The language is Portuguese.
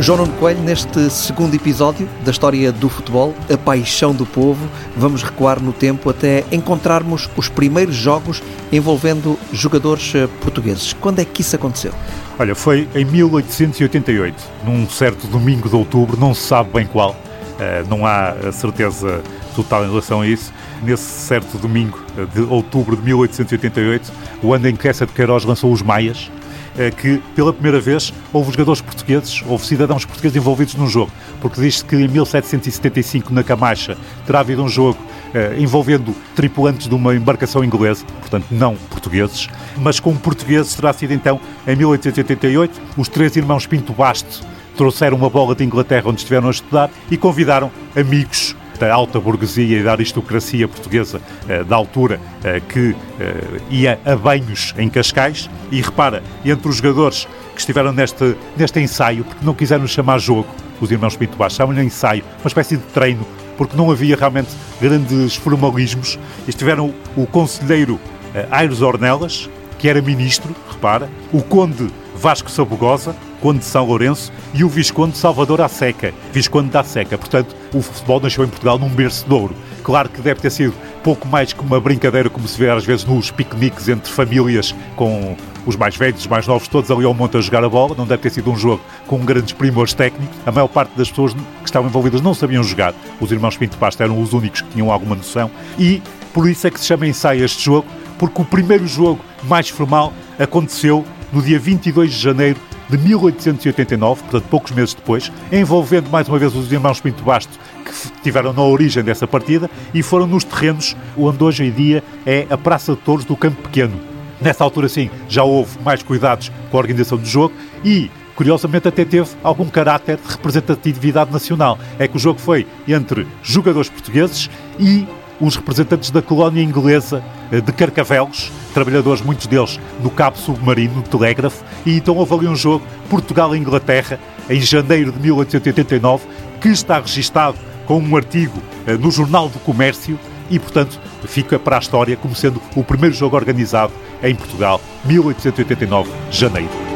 João Nuno Coelho, neste segundo episódio da história do futebol, a paixão do povo, vamos recuar no tempo até encontrarmos os primeiros jogos envolvendo jogadores eh, portugueses. Quando é que isso aconteceu? Olha, foi em 1888, num certo domingo de outubro, não se sabe bem qual, eh, não há certeza total em relação a isso. Nesse certo domingo de outubro de 1888, o ano em que essa de Queiroz lançou os Maias, que pela primeira vez houve jogadores portugueses, houve cidadãos portugueses envolvidos num jogo, porque diz-se que em 1775 na Camacha terá havido um jogo eh, envolvendo tripulantes de uma embarcação inglesa, portanto não portugueses, mas com portugueses terá sido então em 1888 os três irmãos Pinto Basto trouxeram uma bola de Inglaterra onde estiveram a estudar e convidaram amigos da alta burguesia e da aristocracia portuguesa eh, da altura eh, que eh, ia a banhos em Cascais. E repara, entre os jogadores que estiveram neste, neste ensaio, porque não quiseram chamar jogo, os irmãos Pinto Baixo, chamam-lhe ensaio, uma espécie de treino, porque não havia realmente grandes formalismos. Estiveram o conselheiro Aires Ornelas, que era ministro, repara, o conde Vasco Sabugosa, Conde de São Lourenço, e o Visconde Salvador à Seca, Visconde da Seca. Portanto, o futebol nasceu em Portugal num berço de ouro. Claro que deve ter sido pouco mais que uma brincadeira, como se vê às vezes nos piqueniques entre famílias, com os mais velhos, os mais novos, todos ali ao monte a jogar a bola. Não deve ter sido um jogo com grandes primores técnicos. A maior parte das pessoas que estavam envolvidas não sabiam jogar. Os irmãos Pinto Pasta eram os únicos que tinham alguma noção. E por isso é que se chama ensaio este jogo, porque o primeiro jogo mais formal aconteceu no dia 22 de janeiro de 1889, portanto poucos meses depois, envolvendo mais uma vez os irmãos Pinto Basto, que estiveram na origem dessa partida e foram nos terrenos onde hoje em dia é a Praça de Touros do Campo Pequeno. Nessa altura, sim, já houve mais cuidados com a organização do jogo e curiosamente até teve algum caráter de representatividade nacional. É que o jogo foi entre jogadores portugueses e os representantes da colónia inglesa de Carcavelos, trabalhadores, muitos deles, no cabo submarino, no telégrafo, e então houve ali um jogo Portugal-Inglaterra, em janeiro de 1889, que está registado com um artigo eh, no Jornal do Comércio e, portanto, fica para a história como sendo o primeiro jogo organizado em Portugal, 1889, janeiro.